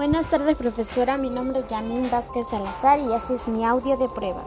Buenas tardes, profesora. Mi nombre es Yamin Vázquez Salazar y este es mi audio de prueba.